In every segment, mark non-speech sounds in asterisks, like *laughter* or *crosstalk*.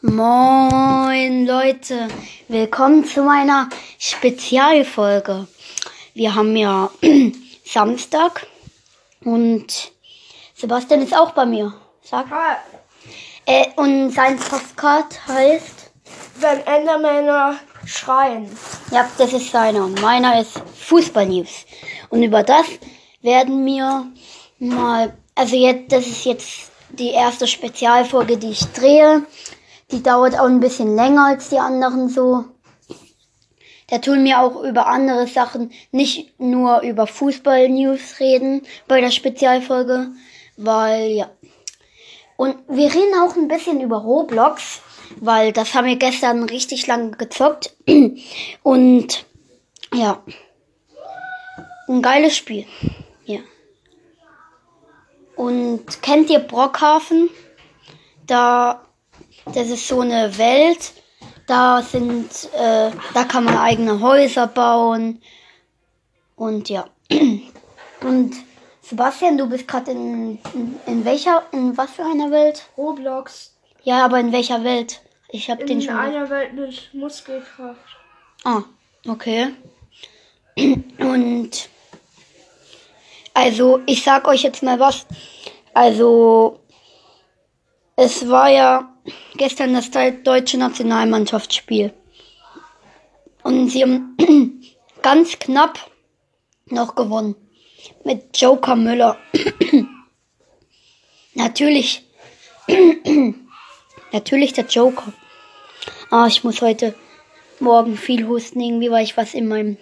Moin Leute, willkommen zu meiner Spezialfolge. Wir haben ja *clears throat* Samstag und Sebastian ist auch bei mir. Sag. Hi. Äh, und sein Postcard heißt. Wenn Endermänner schreien. Ja, das ist seiner. Meiner ist Fußball News. Und über das werden wir mal. Also jetzt, das ist jetzt die erste Spezialfolge, die ich drehe. Die dauert auch ein bisschen länger als die anderen so. Da tun wir auch über andere Sachen, nicht nur über Fußball-News reden bei der Spezialfolge, weil ja. Und wir reden auch ein bisschen über Roblox, weil das haben wir gestern richtig lange gezockt. *clears throat* Und ja, ein geiles Spiel. Ja. Und kennt ihr Brockhafen? Da, das ist so eine Welt. Da sind, äh, da kann man eigene Häuser bauen. Und ja. *clears throat* Und Sebastian, du bist gerade in, in, in welcher, in was für einer Welt? Roblox. Ja, aber in welcher Welt? Ich hab den In schon. einer Welt mit Muskelkraft. Ah, okay. *clears throat* Und also, ich sag euch jetzt mal was. Also, es war ja gestern das deu- deutsche Nationalmannschaftsspiel. Und sie haben *clears throat* ganz knapp noch gewonnen. Mit Joker Müller. *clears throat* Natürlich. *clears throat* Natürlich der Joker. Ah, ich muss heute morgen viel husten, irgendwie, weil ich was in meinem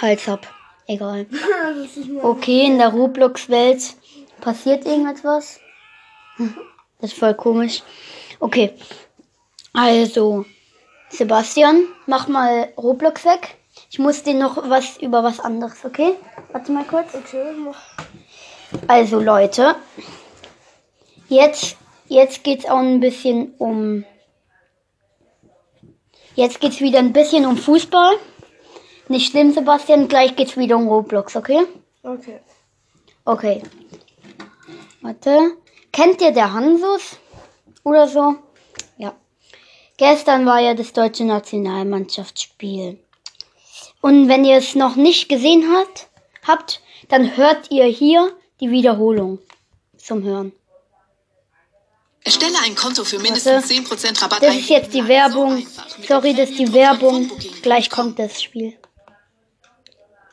Hals hab. Egal. *laughs* Okay, in der Roblox-Welt passiert irgendetwas. Das ist voll komisch. Okay. Also, Sebastian, mach mal Roblox weg. Ich muss dir noch was über was anderes, okay? Warte mal kurz. okay. Also Leute, jetzt, jetzt geht's auch ein bisschen um. Jetzt geht's wieder ein bisschen um Fußball. Nicht schlimm, Sebastian. Gleich geht's wieder um Roblox, okay? Okay. Okay. Warte. Kennt ihr der Hansus? Oder so? Ja. Gestern war ja das deutsche Nationalmannschaftsspiel. Und wenn ihr es noch nicht gesehen habt, habt, dann hört ihr hier die Wiederholung zum Hören. Erstelle ein Konto für mindestens Warte. 10% Rabatt. Das ist jetzt die Werbung. So Sorry, das ist die Werbung. Gleich kommt das Spiel.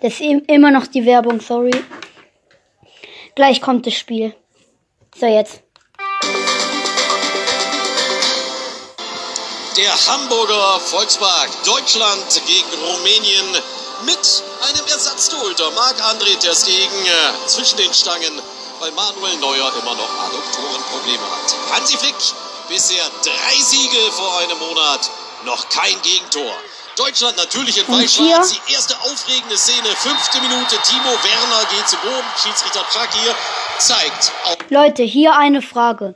Das ist im- immer noch die Werbung, sorry. Gleich kommt das Spiel. So, jetzt. Der Hamburger Volkspark Deutschland gegen Rumänien mit einem Ersatztorhüter Marc-André Ter Stegen äh, zwischen den Stangen, weil Manuel Neuer immer noch Adduktorenprobleme hat. Hansi Flick bisher drei Siege vor einem Monat, noch kein Gegentor. Deutschland natürlich in Weißschwarz. Die erste aufregende Szene, fünfte Minute. Timo Werner geht zu Boden. Schiedsrichter Chakir zeigt auf Leute, hier eine Frage.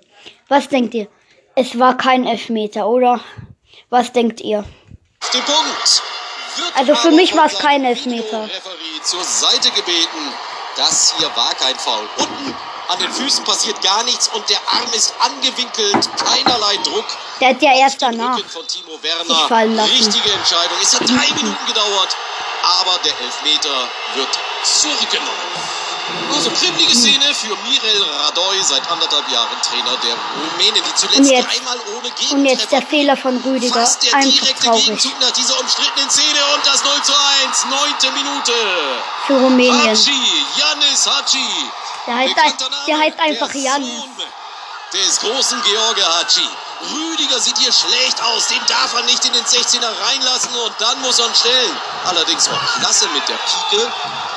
Was denkt ihr? Es war kein Elfmeter, oder? Was denkt ihr? den Punkt. Wird Also für mich war es kein Elfmeter. Zur Seite gebeten. Das hier war kein Foul. Unten an den Füßen passiert gar nichts und der Arm ist angewinkelt. Keinerlei Druck. Der hat ja erst danach. Rücken von Timo sich fallen lassen. Richtige Entscheidung. Es hat drei *laughs* Minuten gedauert, aber der Elfmeter wird zurückgenommen. Also kribbelige Hm. Szene für Mirel Radoy, seit anderthalb Jahren Trainer der Rumänen, die Und zuletzt jetzt- dreimal ohne Und jetzt der Gegentreffer Fehler von Rüdiger. Fast der Einfach direkte traurig. Gegenzug nach dieser umstrittenen Szene und das 0 zu 1, neunte Minute. Für Rumänien. Hachi, Janis Hachi. Der heißt, ein, der heißt einfach Janis. Des großen George Hachi. Rüdiger sieht hier schlecht aus, den darf er nicht in den 16er reinlassen und dann muss er ihn stellen. Allerdings auch klasse mit der Pike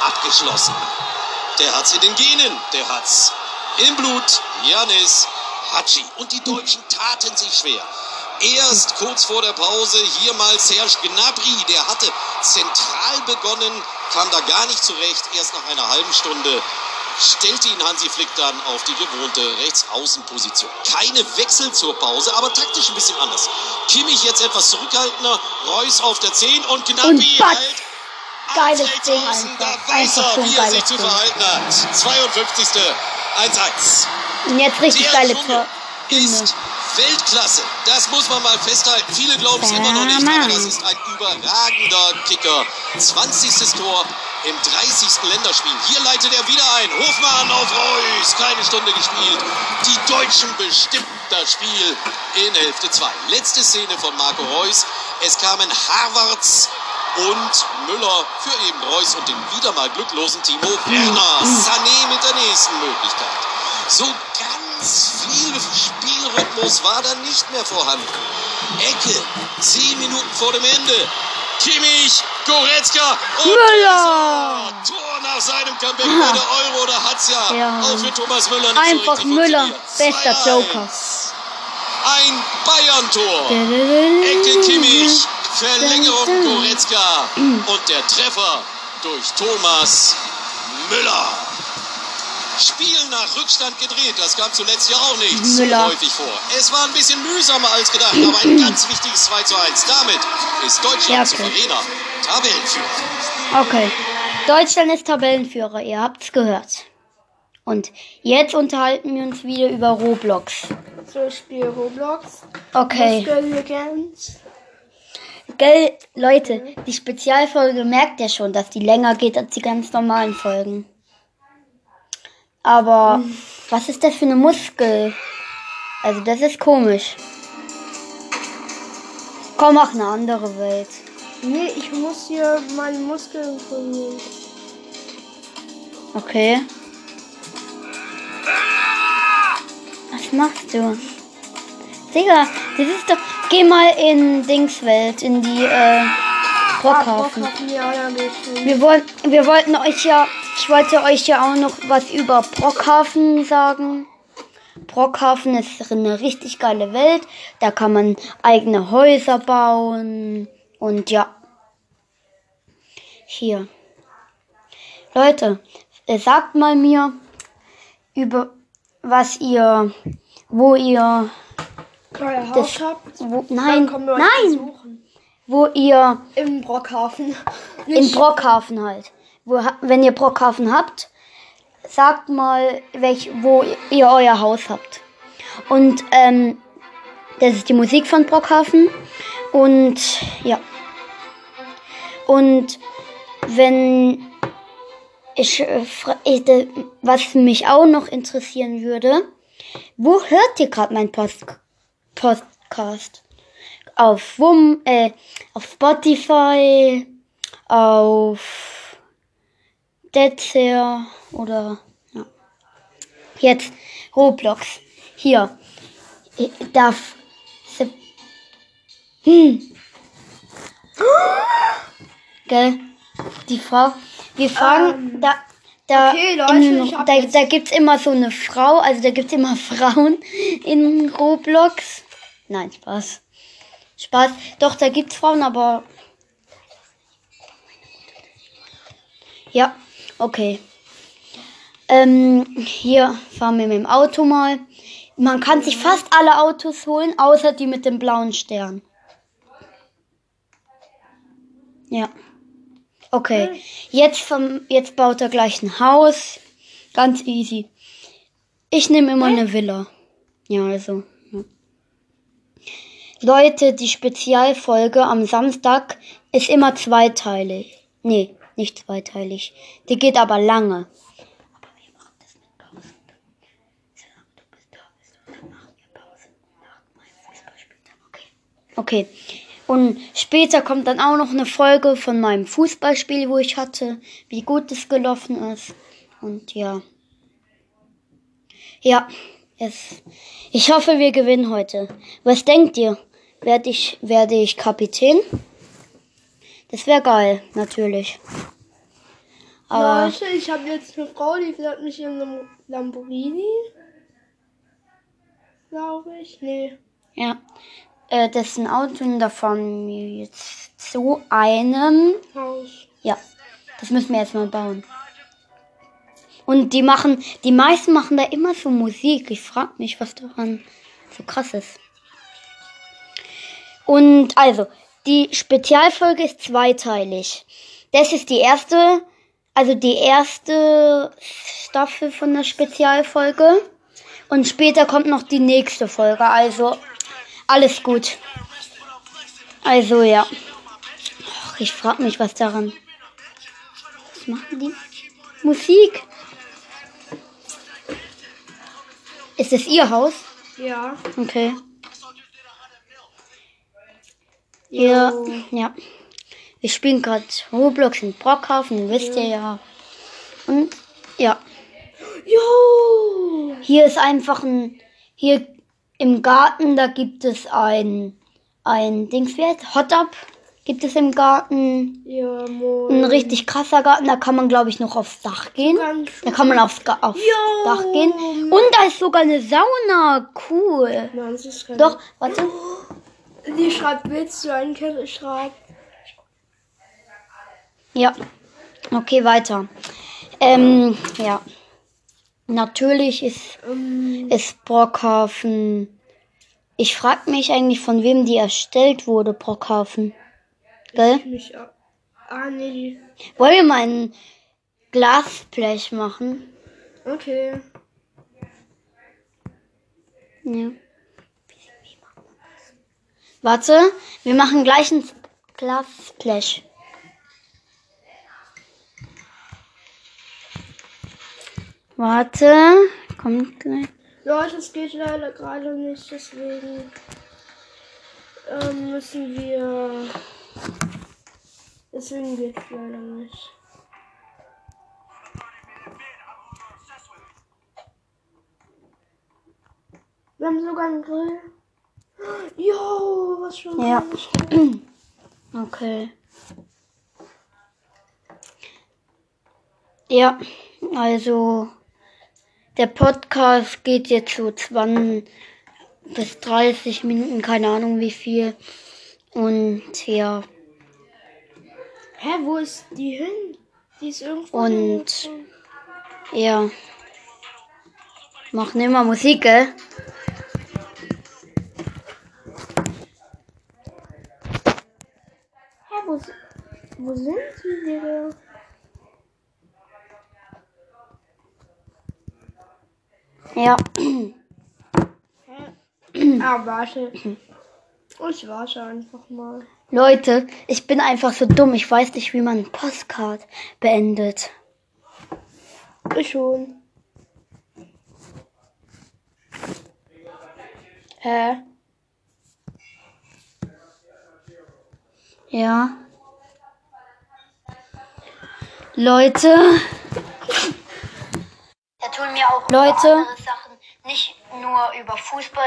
abgeschlossen. Der hat's in den Genen, der hat's im Blut. Janis Hachi. Und die Deutschen taten sich schwer. Erst kurz vor der Pause hier mal Serge Gnabry, der hatte zentral begonnen, kam da gar nicht zurecht. Erst nach einer halben Stunde stellte ihn Hansi Flick dann auf die gewohnte Rechtsaußenposition. Keine Wechsel zur Pause, aber taktisch ein bisschen anders. Kimmich jetzt etwas zurückhaltender, Reus auf der 10 und Gnabry Und halt Geiles Ding einfach. Da weiß Einfach er, so ein wie er sich geiles zu Ding. verhalten hat. 52. 1-1. Und jetzt richtig geile Tor. ist Weltklasse, das muss man mal festhalten. Viele glauben es immer noch nicht, aber das ist ein überragender Kicker. 20. Tor im 30. Länderspiel. Hier leitet er wieder ein. Hofmann auf Reus. Keine Stunde gespielt. Die Deutschen bestimmen das Spiel in Hälfte 2. Letzte Szene von Marco Reus. Es kamen Harvards und Müller für eben Reus und den wieder mal glücklosen Timo Werner. Sané mit der nächsten Möglichkeit. So ganz viel Spielrhythmus war dann nicht mehr vorhanden. Ecke, zehn Minuten vor dem Ende. Kimmich, Goretzka und Müller! Dresser. Tor nach seinem Comeback bei der Euro, da hat's ja, Ja. auch für Thomas Müller nicht Einfach so Müller, bester 2-1. Joker. Ein Bayern-Tor. Ecke Kimmich, Verlängerung Goretzka und der Treffer durch Thomas Müller. Spiel nach Rückstand gedreht, das kam zuletzt ja auch nicht so Müller. häufig vor. Es war ein bisschen mühsamer als gedacht, aber ein ganz wichtiges 2 zu 1. Damit ist Deutschland Ja, okay. souveräner Tabellenführer. Okay. Deutschland ist Tabellenführer, ihr habt's gehört. Und jetzt unterhalten wir uns wieder über Roblox. So, ich spiele Roblox. Okay. Muskel Legends. Gell, Leute, die Spezialfolge merkt ja schon, dass die länger geht als die ganz normalen Folgen. Aber was ist das für eine Muskel? Also das ist komisch. Komm, mach eine andere Welt. Nee, ich muss hier meine Muskeln trainieren. Okay. Was machst du? Digga, das ist doch. Geh mal in Dingswelt, in die äh, Brockhafen. Hin. Wir, wollen, wir wollten euch ja, ich wollte euch ja auch noch was über Brockhafen sagen. Brockhafen ist eine richtig geile Welt. Da kann man eigene Häuser bauen. Und ja. Hier. Leute, äh, sagt mal mir über was ihr, wo ihr, Euer das, Haus habt. wo, Dann nein, kommen wir euch nein, besuchen. wo ihr Im Brockhafen. In Brockhafen halt. Wo, wenn ihr Brockhafen habt, sagt mal, welch, wo ihr euer Haus habt. Und ähm, das ist die Musik von Brockhafen. Und ja. Und wenn ich, äh, äh, was mich auch noch interessieren würde, wo hört ihr gerade mein Post Podcast? Auf Wum, äh, auf Spotify, auf Deezer oder ja. Jetzt Roblox. Hier. Ich darf. se- Hm. Gell? Die Frau. Wir fragen. da. Da, okay, Leute, in, da, da gibt's immer so eine Frau, also da gibt's immer *laughs* Frauen in Roblox. Nein, Spaß. Spaß. Doch, da gibt's Frauen, aber. Ja, okay. Ähm, hier fahren wir mit dem Auto mal. Man kann sich fast alle Autos holen, außer die mit dem blauen Stern. Ja. Okay. Jetzt, vom, jetzt baut er gleich ein Haus. Ganz easy. Ich nehme immer eine Villa. Ja, also. Leute, die Spezialfolge am Samstag ist immer zweiteilig. Nee, nicht zweiteilig. Die geht aber lange. Okay. Und später kommt dann auch noch eine Folge von meinem Fußballspiel, wo ich hatte, wie gut es gelaufen ist. Und ja. Ja, es, ich hoffe, wir gewinnen heute. Was denkt ihr? Werde ich, werde ich Kapitän? Das wäre geil, natürlich. Aber Leute, ich habe jetzt eine Frau, die fährt mich in einem Lamborghini. Glaube ich. Nee. ja, äh, das ist ein Auto und da fahren wir jetzt zu einem. Haus. Ja, das müssen wir jetzt mal bauen. Und die machen, die meisten machen da immer so Musik. Ich frage mich, was daran so krass ist. Und also, die Spezialfolge ist zweiteilig. Das ist die erste, also die erste Staffel von der Spezialfolge. Und später kommt noch die nächste Folge. Also alles gut. Also ja. Ach, ich frage mich, was daran. Was machen die? Musik. Ist es ihr Haus? Ja. Okay. Ja, ja. Wir spielen gerade Roblox in Brockhaufen, wisst ihr ja. Und ja. Jo! Hier ist einfach ein. Hier im Garten, da gibt es ein. Ein Dingswert. Hot Up gibt es im Garten. Ja, Ein moin. richtig krasser Garten, da kann man, glaube ich, noch aufs Dach gehen. Ganz Da kann man aufs, aufs Jo. Dach gehen. Und da ist sogar eine Sauna. Cool. Nein, das ist kein Doch, warte. Die schreibt, willst du einen Kette schreibt? Ja. Okay, weiter. Ähm, ja. Natürlich ist, Ähm, ist Brockhafen. Ich frage mich eigentlich, von wem die erstellt wurde, Brockhafen. Gell? mich. Ah, nee, die. Wollen wir mal ein Glasblech machen? Okay. Ja. Warte, wir machen gleich ein Glasblech. Warte, kommt gleich. Leute, es geht leider gerade nicht, deswegen ähm, müssen wir. Deswegen geht es leider nicht. Wir haben sogar einen Grill. *gasps* Schon Ja. Okay. Ja, also der Podcast geht jetzt so 20 bis 30 Minuten, keine Ahnung wie viel. Und ja, Hä, wo ist die hin? Die ist irgendwo. Und- ja. Machen immer Musik, gell? Hä, wo, si- wo sind die, Digga? Ja. Ah, warte. Ich warte einfach mal. Leute, ich bin einfach so dumm. Ich weiß nicht, wie man einen Postcard beendet. Ich schon. Hä? Ja. Leute. Da tun mir auch Leute. andere Sachen, nicht nur über Fußball.